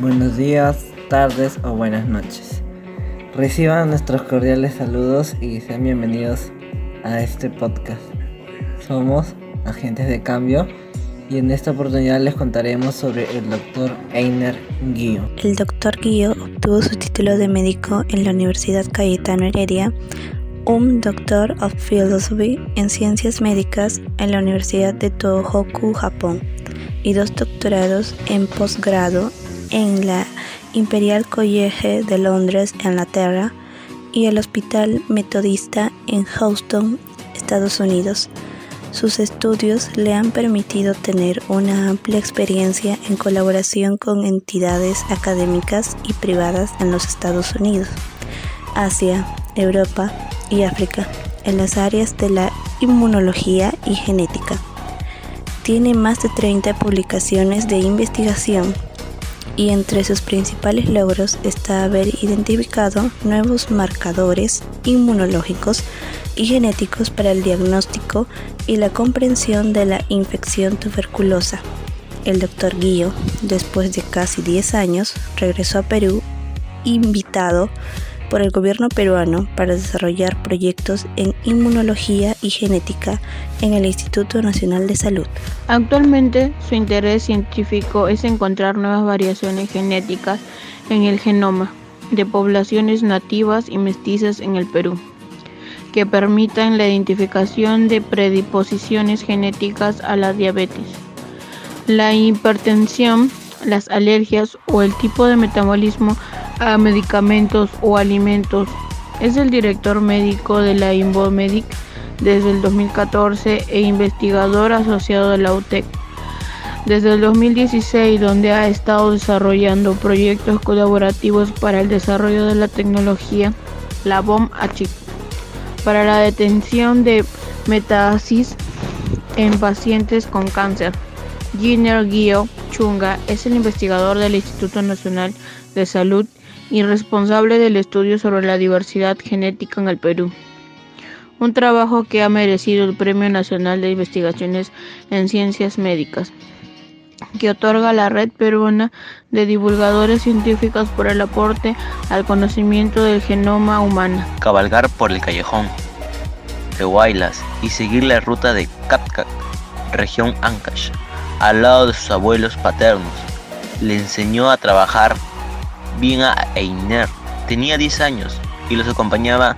buenos días, tardes o buenas noches. Reciban nuestros cordiales saludos y sean bienvenidos a este podcast. Somos agentes de cambio y en esta oportunidad les contaremos sobre el doctor Einer Guío. El doctor Guío obtuvo su título de médico en la Universidad Cayetano Heredia, un Doctor of Philosophy en Ciencias Médicas en la Universidad de Tohoku, Japón, y dos doctorados en posgrado en la Imperial College de Londres, Inglaterra, y el Hospital Metodista en Houston, Estados Unidos. Sus estudios le han permitido tener una amplia experiencia en colaboración con entidades académicas y privadas en los Estados Unidos, Asia, Europa y África, en las áreas de la inmunología y genética. Tiene más de 30 publicaciones de investigación y entre sus principales logros está haber identificado nuevos marcadores inmunológicos y genéticos para el diagnóstico y la comprensión de la infección tuberculosa. El doctor Guillo, después de casi 10 años, regresó a Perú invitado por el gobierno peruano para desarrollar proyectos en inmunología y genética en el Instituto Nacional de Salud. Actualmente su interés científico es encontrar nuevas variaciones genéticas en el genoma de poblaciones nativas y mestizas en el Perú, que permitan la identificación de predisposiciones genéticas a la diabetes, la hipertensión, las alergias o el tipo de metabolismo a medicamentos o alimentos. Es el director médico de la Inbomedic desde el 2014 e investigador asociado de la UTEC desde el 2016, donde ha estado desarrollando proyectos colaborativos para el desarrollo de la tecnología, la BOM chip para la detención de metástasis en pacientes con cáncer. Giner Guio Chunga es el investigador del Instituto Nacional de Salud y responsable del estudio sobre la diversidad genética en el Perú. Un trabajo que ha merecido el Premio Nacional de Investigaciones en Ciencias Médicas, que otorga la Red Peruana de Divulgadores Científicos por el aporte al conocimiento del genoma humano. Cabalgar por el callejón de Huaylas y seguir la ruta de Katkat, región Ancash, al lado de sus abuelos paternos. Le enseñó a trabajar bien a Einer. Tenía 10 años y los acompañaba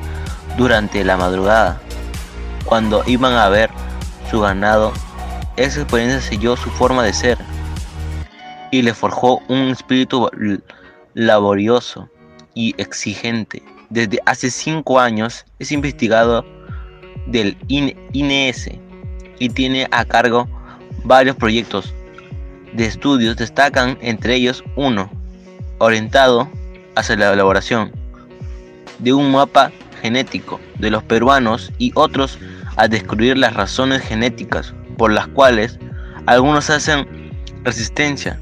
durante la madrugada. Cuando iban a ver su ganado, esa experiencia selló su forma de ser y le forjó un espíritu laborioso y exigente. Desde hace 5 años es investigado del INES y tiene a cargo varios proyectos de estudios. Destacan entre ellos uno orientado hacia la elaboración de un mapa genético de los peruanos y otros a descubrir las razones genéticas por las cuales algunos hacen resistencia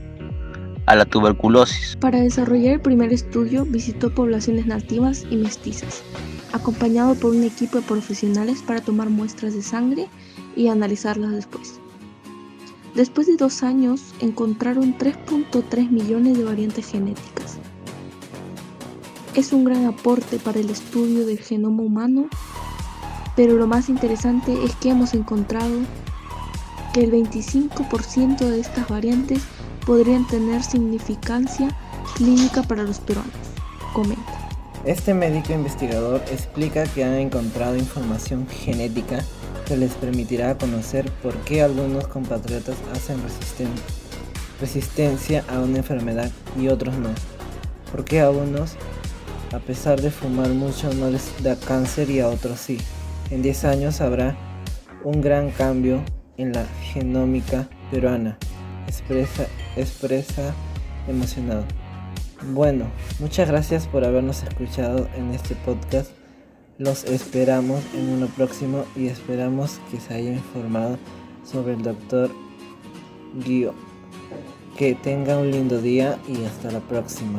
a la tuberculosis. Para desarrollar el primer estudio visitó poblaciones nativas y mestizas, acompañado por un equipo de profesionales para tomar muestras de sangre y analizarlas después. Después de dos años encontraron 3.3 millones de variantes genéticas. Es un gran aporte para el estudio del genoma humano, pero lo más interesante es que hemos encontrado que el 25% de estas variantes podrían tener significancia clínica para los peruanos. Comenta. Este médico investigador explica que han encontrado información genética que les permitirá conocer por qué algunos compatriotas hacen resistencia a una enfermedad y otros no. Por qué a unos, a pesar de fumar mucho, no les da cáncer y a otros sí. En 10 años habrá un gran cambio en la genómica peruana. Expresa, expresa emocionado. Bueno, muchas gracias por habernos escuchado en este podcast. Los esperamos en uno próximo y esperamos que se haya informado sobre el doctor Guio. Que tenga un lindo día y hasta la próxima.